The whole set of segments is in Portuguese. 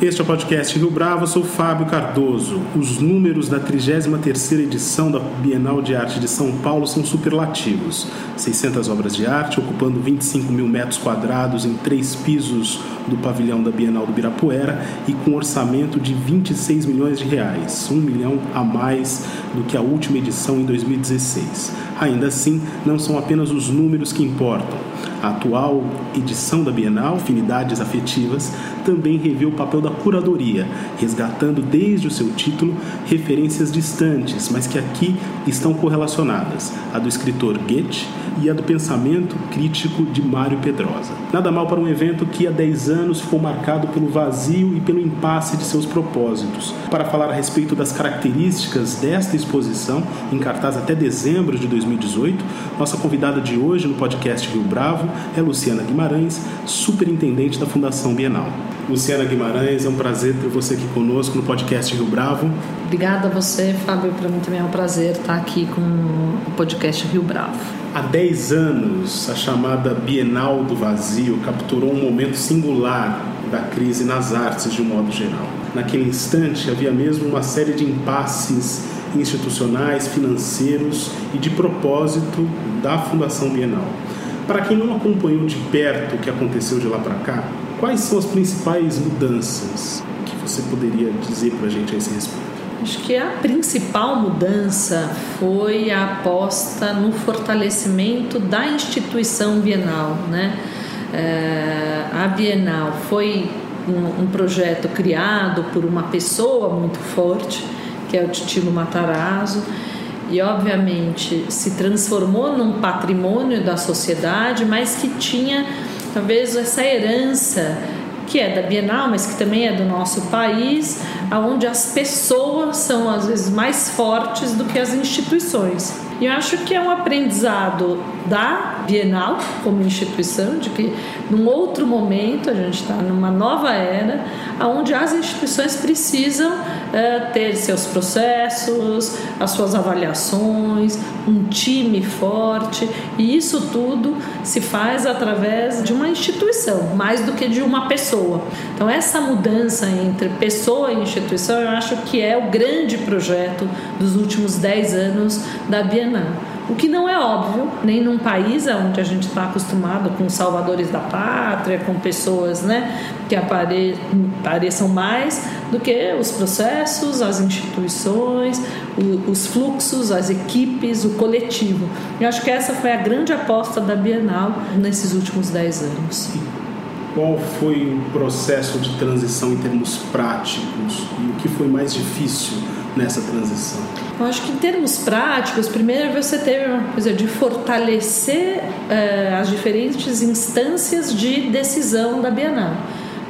Este é o podcast Rio Bravo, eu sou Fábio Cardoso. Os números da 33ª edição da Bienal de Arte de São Paulo são superlativos. 600 obras de arte, ocupando 25 mil metros quadrados em três pisos do pavilhão da Bienal do Birapuera e com orçamento de 26 milhões de reais, um milhão a mais do que a última edição em 2016. Ainda assim, não são apenas os números que importam. A atual edição da Bienal, Afinidades Afetivas, também revê o papel da curadoria, resgatando desde o seu título referências distantes, mas que aqui estão correlacionadas, a do escritor Goethe e a do pensamento crítico de Mário Pedrosa. Nada mal para um evento que há 10 anos ficou marcado pelo vazio e pelo impasse de seus propósitos. Para falar a respeito das características desta exposição, em cartaz até dezembro de 2018, nossa convidada de hoje no podcast Rio Bravo é Luciana Guimarães, superintendente da Fundação Bienal. Luciana Guimarães, é um prazer ter você aqui conosco no podcast Rio Bravo. Obrigada a você, Fábio. Para mim também é um prazer estar aqui com o podcast Rio Bravo. Há 10 anos, a chamada Bienal do Vazio capturou um momento singular da crise nas artes de um modo geral. Naquele instante, havia mesmo uma série de impasses institucionais, financeiros e de propósito da Fundação Bienal. Para quem não acompanhou de perto o que aconteceu de lá para cá, quais são as principais mudanças que você poderia dizer para a gente a esse respeito? Acho que a principal mudança foi a aposta no fortalecimento da instituição bienal. Né? É, a Bienal foi um, um, projeto criado por uma pessoa muito forte, que é o Titilo Matarazzo, e obviamente se transformou num patrimônio da sociedade, mas que tinha talvez essa herança que é da Bienal, mas que também é do nosso país, aonde as pessoas são às vezes mais fortes do que as instituições. E eu acho que é um aprendizado da Bienal como instituição, de que num outro momento a gente está numa nova era, onde as instituições precisam é, ter seus processos, as suas avaliações, um time forte, e isso tudo se faz através de uma instituição, mais do que de uma pessoa. Então, essa mudança entre pessoa e instituição, eu acho que é o grande projeto dos últimos 10 anos da Bienal. O que não é óbvio, nem num país onde a gente está acostumado com salvadores da pátria, com pessoas né, que apare, apareçam mais do que os processos, as instituições, o, os fluxos, as equipes, o coletivo. Eu acho que essa foi a grande aposta da Bienal nesses últimos dez anos. Qual foi o processo de transição em termos práticos e o que foi mais difícil nessa transição? Eu acho que em termos práticos, primeiro você teve uma coisa de fortalecer uh, as diferentes instâncias de decisão da Bienal.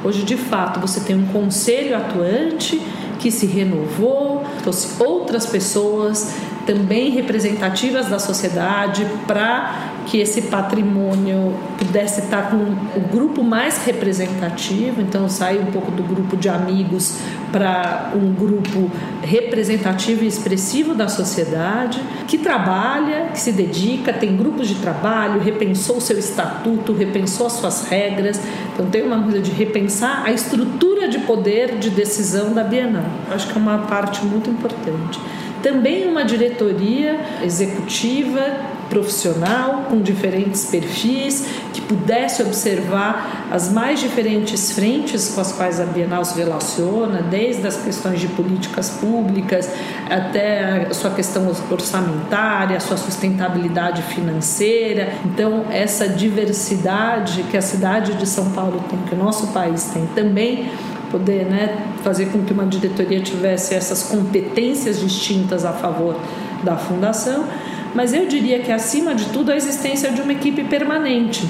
Hoje, de fato, você tem um conselho atuante que se renovou, trouxe outras pessoas também representativas da sociedade para que esse patrimônio pudesse estar com o grupo mais representativo, então sair um pouco do grupo de amigos para um grupo representativo e expressivo da sociedade, que trabalha, que se dedica, tem grupos de trabalho, repensou o seu estatuto, repensou as suas regras, então tem uma coisa de repensar a estrutura de poder de decisão da Bienal. Acho que é uma parte muito importante. Também uma diretoria executiva profissional com diferentes perfis que pudesse observar as mais diferentes frentes com as quais a Bienal se relaciona, desde as questões de políticas públicas até a sua questão orçamentária, a sua sustentabilidade financeira. Então, essa diversidade que a cidade de São Paulo tem, que o nosso país tem também poder né, fazer com que uma diretoria tivesse essas competências distintas a favor da fundação, mas eu diria que acima de tudo a existência de uma equipe permanente.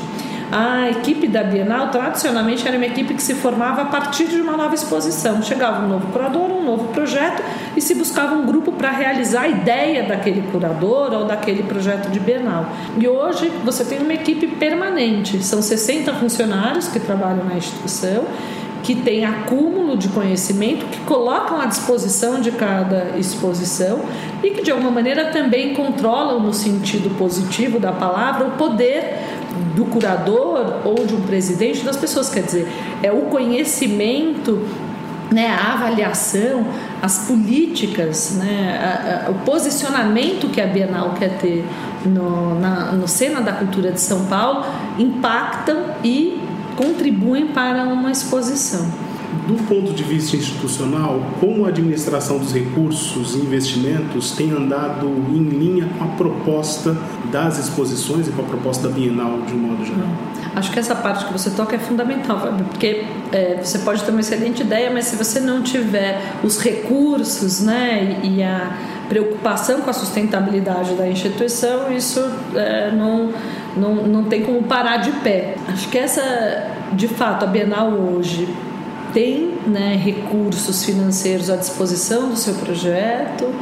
a equipe da Bienal tradicionalmente era uma equipe que se formava a partir de uma nova exposição. Chegava um novo curador, um novo projeto e se buscava um grupo para realizar a ideia daquele curador ou daquele projeto de Bienal. E hoje você tem uma equipe permanente, são 60 funcionários que trabalham na instituição que tem acúmulo de conhecimento, que colocam à disposição de cada exposição e que de alguma maneira também controlam no sentido positivo da palavra o poder do curador ou de um presidente das pessoas, quer dizer, é o conhecimento né, a avaliação, as políticas, né, a, a, o posicionamento que a Bienal quer ter no, na, no cena da cultura de São Paulo impactam e contribuem para uma exposição. Do ponto de vista institucional, como a administração dos recursos e investimentos tem andado em linha com a proposta das exposições e com a proposta da Bienal de um modo geral? Acho que essa parte que você toca é fundamental, porque é, você pode ter uma excelente ideia, mas se você não tiver os recursos né, e a preocupação com a sustentabilidade da instituição, isso é, não não, não tem como parar de pé. Acho que essa, de fato, a Bienal hoje tem né, recursos financeiros à disposição do seu projeto,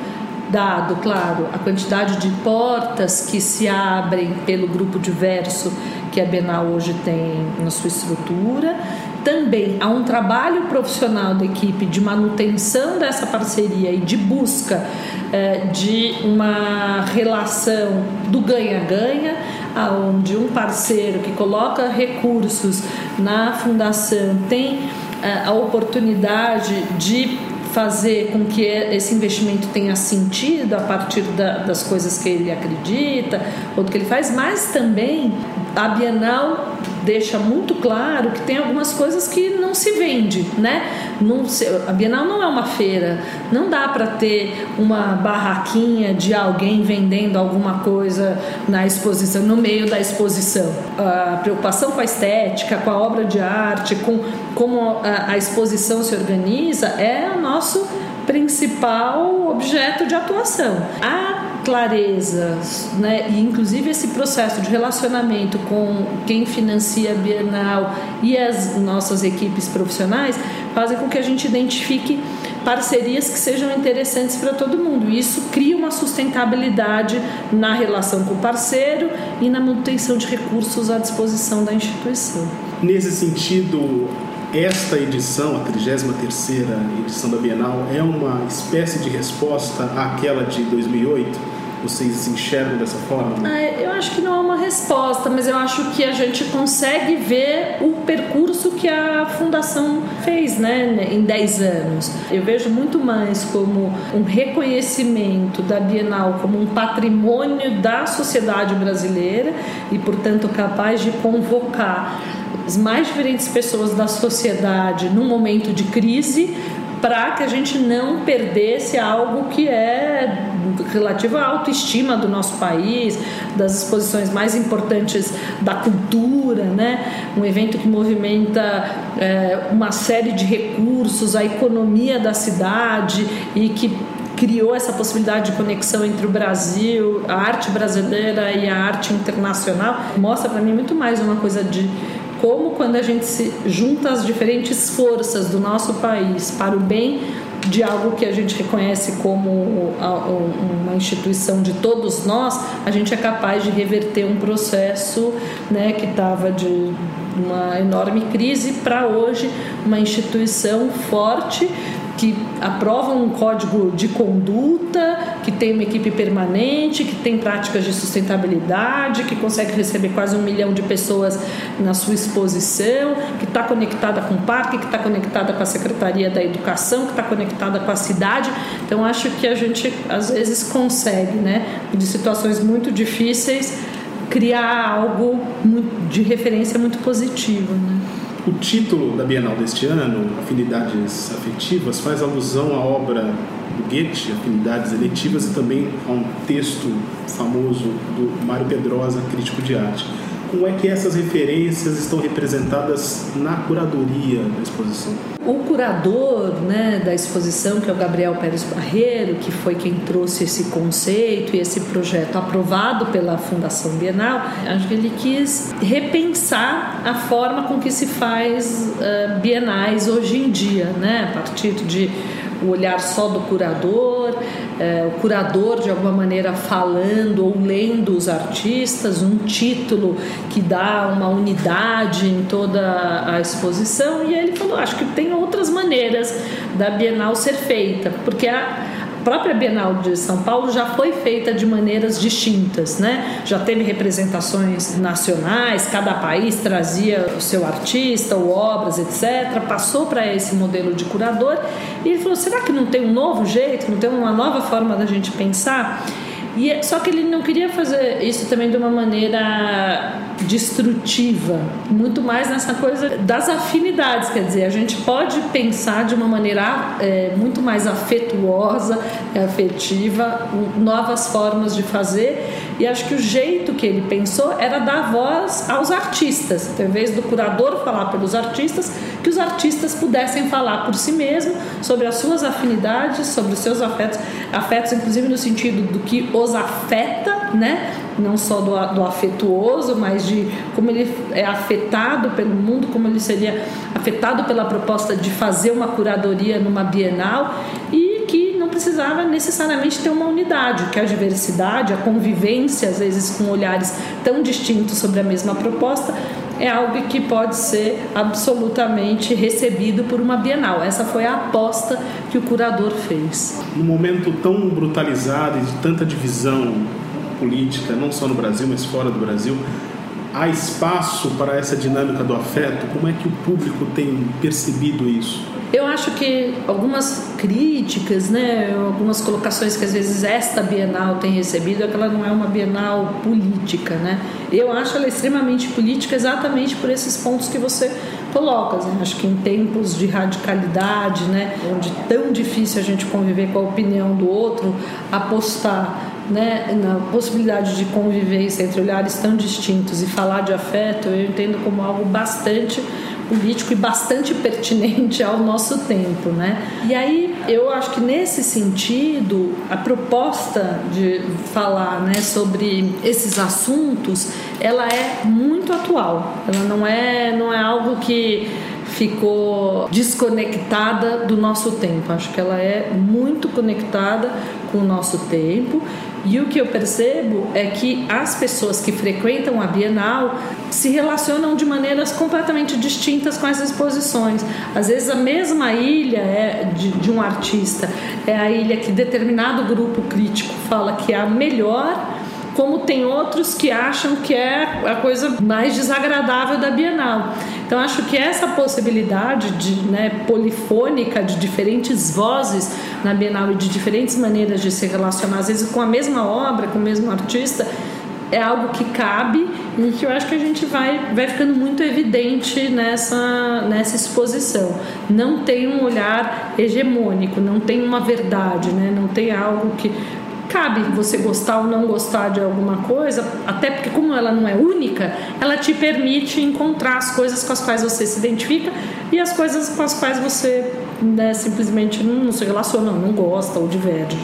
dado, claro, a quantidade de portas que se abrem pelo grupo diverso que a Bienal hoje tem na sua estrutura. Também há um trabalho profissional da equipe de manutenção dessa parceria e de busca eh, de uma relação do ganha-ganha aonde um parceiro que coloca recursos na fundação tem eh, a oportunidade de fazer com que esse investimento tenha sentido a partir da, das coisas que ele acredita ou do que ele faz, mas também a Bienal deixa muito claro que tem algumas coisas que não se vende, né? Não se, a Bienal não é uma feira, não dá para ter uma barraquinha de alguém vendendo alguma coisa na exposição, no meio da exposição. A preocupação com a estética, com a obra de arte, com como a, a exposição se organiza é o nosso principal objeto de atuação. A clareza, né, e inclusive esse processo de relacionamento com quem financia a Bienal e as nossas equipes profissionais fazem com que a gente identifique parcerias que sejam interessantes para todo mundo. E isso cria uma sustentabilidade na relação com o parceiro e na manutenção de recursos à disposição da instituição. Nesse sentido, esta edição, a 33 edição da Bienal, é uma espécie de resposta àquela de 2008? Vocês se enxergam dessa forma? Ah, eu acho que não é uma resposta, mas eu acho que a gente consegue ver o percurso que a Fundação fez né, em 10 anos. Eu vejo muito mais como um reconhecimento da Bienal como um patrimônio da sociedade brasileira e, portanto, capaz de convocar as mais diferentes pessoas da sociedade num momento de crise para que a gente não perdesse algo que é relativo à autoestima do nosso país, das exposições mais importantes da cultura, né? um evento que movimenta é, uma série de recursos, a economia da cidade e que criou essa possibilidade de conexão entre o Brasil, a arte brasileira e a arte internacional, mostra para mim muito mais uma coisa de como quando a gente se junta as diferentes forças do nosso país para o bem de algo que a gente reconhece como uma instituição de todos nós, a gente é capaz de reverter um processo né, que estava de uma enorme crise para hoje uma instituição forte que aprovam um código de conduta, que tem uma equipe permanente, que tem práticas de sustentabilidade, que consegue receber quase um milhão de pessoas na sua exposição, que está conectada com o parque, que está conectada com a Secretaria da Educação, que está conectada com a cidade. Então, acho que a gente às vezes consegue, né, de situações muito difíceis, criar algo de referência muito positivo. Né? O título da Bienal deste ano, Afinidades Afetivas, faz alusão à obra do Goethe, Afinidades Eletivas, e também a um texto famoso do Mário Pedrosa, crítico de arte. Como é que essas referências estão representadas na curadoria da exposição? o curador né, da exposição, que é o Gabriel Pérez Barreiro, que foi quem trouxe esse conceito e esse projeto aprovado pela Fundação Bienal, acho que ele quis repensar a forma com que se faz uh, bienais hoje em dia, né, a partir de o olhar só do curador, é, o curador de alguma maneira falando ou lendo os artistas, um título que dá uma unidade em toda a exposição. E ele falou: acho que tem outras maneiras da Bienal ser feita, porque a própria Bienal de São Paulo já foi feita de maneiras distintas, né? Já teve representações nacionais, cada país trazia o seu artista ou obras, etc. Passou para esse modelo de curador e ele falou: será que não tem um novo jeito, não tem uma nova forma da gente pensar? E, é, só que ele não queria fazer isso também de uma maneira destrutiva, muito mais nessa coisa das afinidades, quer dizer, a gente pode pensar de uma maneira é, muito mais afetuosa, afetiva, novas formas de fazer, e acho que o jeito que ele pensou era dar voz aos artistas, então, em vez do curador falar pelos artistas, que os artistas pudessem falar por si mesmo sobre as suas afinidades, sobre os seus afetos, afetos inclusive no sentido do que os afeta, né? Não só do, do afetuoso, mas de como ele é afetado pelo mundo, como ele seria afetado pela proposta de fazer uma curadoria numa Bienal e que não precisava necessariamente ter uma unidade, que a diversidade, a convivência, às vezes com olhares tão distintos sobre a mesma proposta, é algo que pode ser absolutamente recebido por uma Bienal. Essa foi a aposta que o curador fez. Num momento tão brutalizado e de tanta divisão política, não só no Brasil, mas fora do Brasil, há espaço para essa dinâmica do afeto? Como é que o público tem percebido isso? Eu acho que algumas críticas, né, algumas colocações que às vezes esta Bienal tem recebido é que ela não é uma Bienal política, né? Eu acho ela extremamente política exatamente por esses pontos que você coloca. Né? Acho que em tempos de radicalidade, né, onde tão difícil a gente conviver com a opinião do outro, apostar né, na possibilidade de convivência entre olhares tão distintos e falar de afeto, eu entendo como algo bastante político e bastante pertinente ao nosso tempo, né? E aí eu acho que nesse sentido a proposta de falar, né, sobre esses assuntos, ela é muito atual. Ela não é não é algo que ficou desconectada do nosso tempo. Acho que ela é muito conectada com o nosso tempo e o que eu percebo é que as pessoas que frequentam a Bienal se relacionam de maneiras completamente distintas com as exposições. Às vezes a mesma ilha é de, de um artista é a ilha que determinado grupo crítico fala que é a melhor como tem outros que acham que é a coisa mais desagradável da Bienal. Então acho que essa possibilidade de né, polifônica de diferentes vozes na Bienal e de diferentes maneiras de se relacionar, às vezes com a mesma obra, com o mesmo artista, é algo que cabe e que eu acho que a gente vai, vai ficando muito evidente nessa, nessa exposição. Não tem um olhar hegemônico, não tem uma verdade, né? não tem algo que cabe você gostar ou não gostar de alguma coisa, até porque como ela não é única, ela te permite encontrar as coisas com as quais você se identifica e as coisas com as quais você né, simplesmente não, não se relaciona, não gosta ou diverge.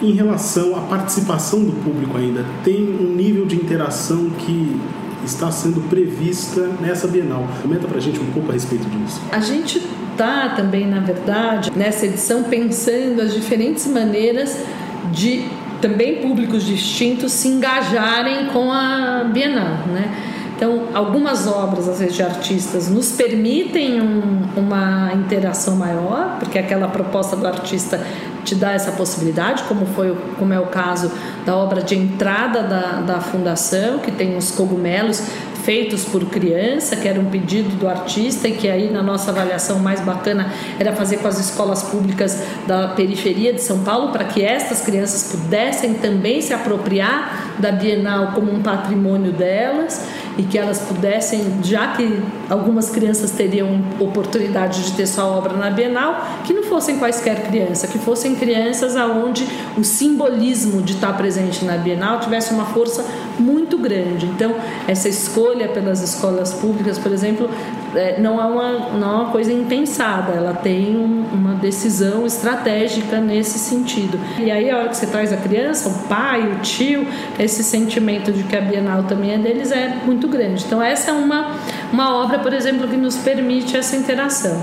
Em relação à participação do público ainda, tem um nível de interação que está sendo prevista nessa Bienal. Comenta pra gente um pouco a respeito disso. A gente está também, na verdade, nessa edição pensando as diferentes maneiras de também públicos distintos se engajarem com a Bienal, né? Então, algumas obras, às vezes, de artistas nos permitem um, uma interação maior, porque aquela proposta do artista te dá essa possibilidade, como, foi, como é o caso da obra de entrada da, da fundação, que tem os cogumelos feitos por criança, que era um pedido do artista e que aí na nossa avaliação mais bacana era fazer com as escolas públicas da periferia de São Paulo para que estas crianças pudessem também se apropriar da Bienal como um patrimônio delas e que elas pudessem, já que algumas crianças teriam oportunidade de ter sua obra na Bienal, que não fossem quaisquer crianças, que fossem crianças aonde o simbolismo de estar presente na Bienal tivesse uma força muito grande. Então, essa escolha pelas escolas públicas, por exemplo, é, não, é uma, não é uma coisa impensada, ela tem um, uma decisão estratégica nesse sentido. E aí, a hora que você traz a criança, o pai, o tio, esse sentimento de que a Bienal também é deles é muito grande. Então, essa é uma, uma obra, por exemplo, que nos permite essa interação.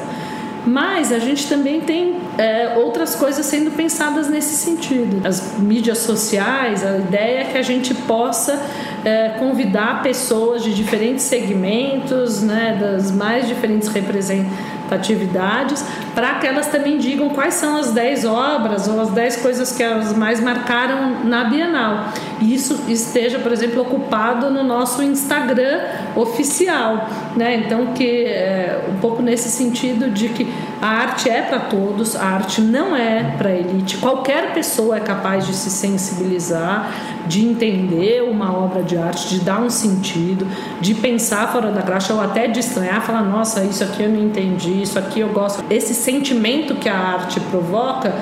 Mas a gente também tem é, outras coisas sendo pensadas nesse sentido. As mídias sociais, a ideia é que a gente possa é, convidar pessoas de diferentes segmentos, né, das mais diferentes representatividades, para que elas também digam quais são as 10 obras ou as 10 coisas que elas mais marcaram na Bienal. E isso esteja, por exemplo, ocupado no nosso Instagram oficial. Né? Então, que é um pouco nesse sentido de que a arte é para todos, a arte não é para elite. Qualquer pessoa é capaz de se sensibilizar, de entender uma obra de arte, de dar um sentido, de pensar fora da caixa ou até de estranhar, falar: nossa, isso aqui eu não entendi, isso aqui eu gosto. Esse sentimento que a arte provoca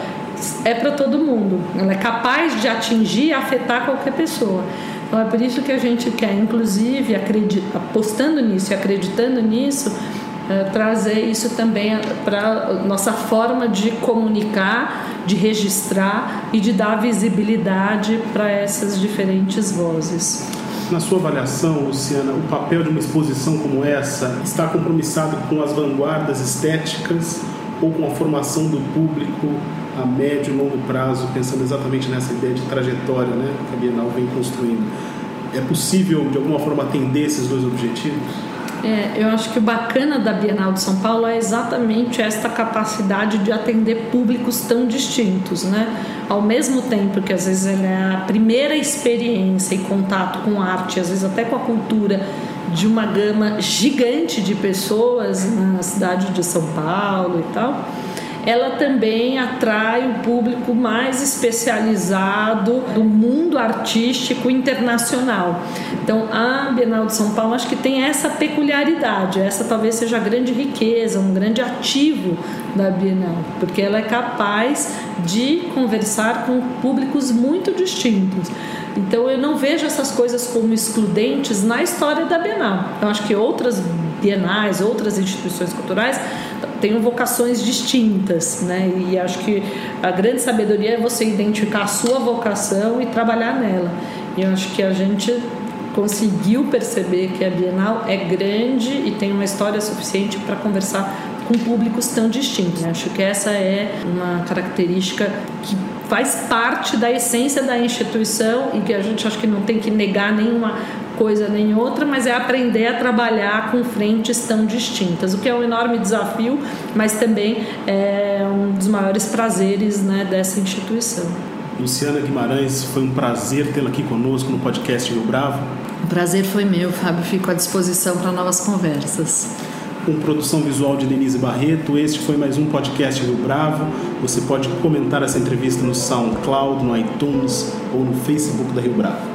é para todo mundo. Ela é capaz de atingir e afetar qualquer pessoa. Então é por isso que a gente quer, inclusive, apostando nisso e acreditando nisso, é, trazer isso também para nossa forma de comunicar, de registrar e de dar visibilidade para essas diferentes vozes. Na sua avaliação, Luciana, o papel de uma exposição como essa está compromissado com as vanguardas estéticas ou com a formação do público a médio e longo prazo, pensando exatamente nessa ideia de trajetória né, que a Bienal vem construindo? É possível, de alguma forma, atender esses dois objetivos? É, eu acho que o bacana da Bienal de São Paulo é exatamente esta capacidade de atender públicos tão distintos, né? Ao mesmo tempo que às vezes ela é a primeira experiência e contato com arte, às vezes até com a cultura de uma gama gigante de pessoas na cidade de São Paulo e tal ela também atrai o público mais especializado do mundo artístico internacional. Então, a Bienal de São Paulo acho que tem essa peculiaridade, essa talvez seja a grande riqueza, um grande ativo da Bienal, porque ela é capaz de conversar com públicos muito distintos. Então eu não vejo essas coisas como excludentes na história da Bienal. Eu acho que outras bienais, outras instituições culturais têm vocações distintas, né? E acho que a grande sabedoria é você identificar a sua vocação e trabalhar nela. E eu acho que a gente conseguiu perceber que a Bienal é grande e tem uma história suficiente para conversar com públicos tão distintos. Acho que essa é uma característica que faz parte da essência da instituição e que a gente acho que não tem que negar nenhuma coisa nem outra, mas é aprender a trabalhar com frentes tão distintas, o que é um enorme desafio, mas também é um dos maiores prazeres né, dessa instituição. Luciana Guimarães, foi um prazer tê-la aqui conosco no podcast Rio Bravo. O prazer foi meu, Fábio. Fico à disposição para novas conversas com produção visual de Denise Barreto. Este foi mais um podcast Rio Bravo. Você pode comentar essa entrevista no SoundCloud, no iTunes ou no Facebook da Rio Bravo.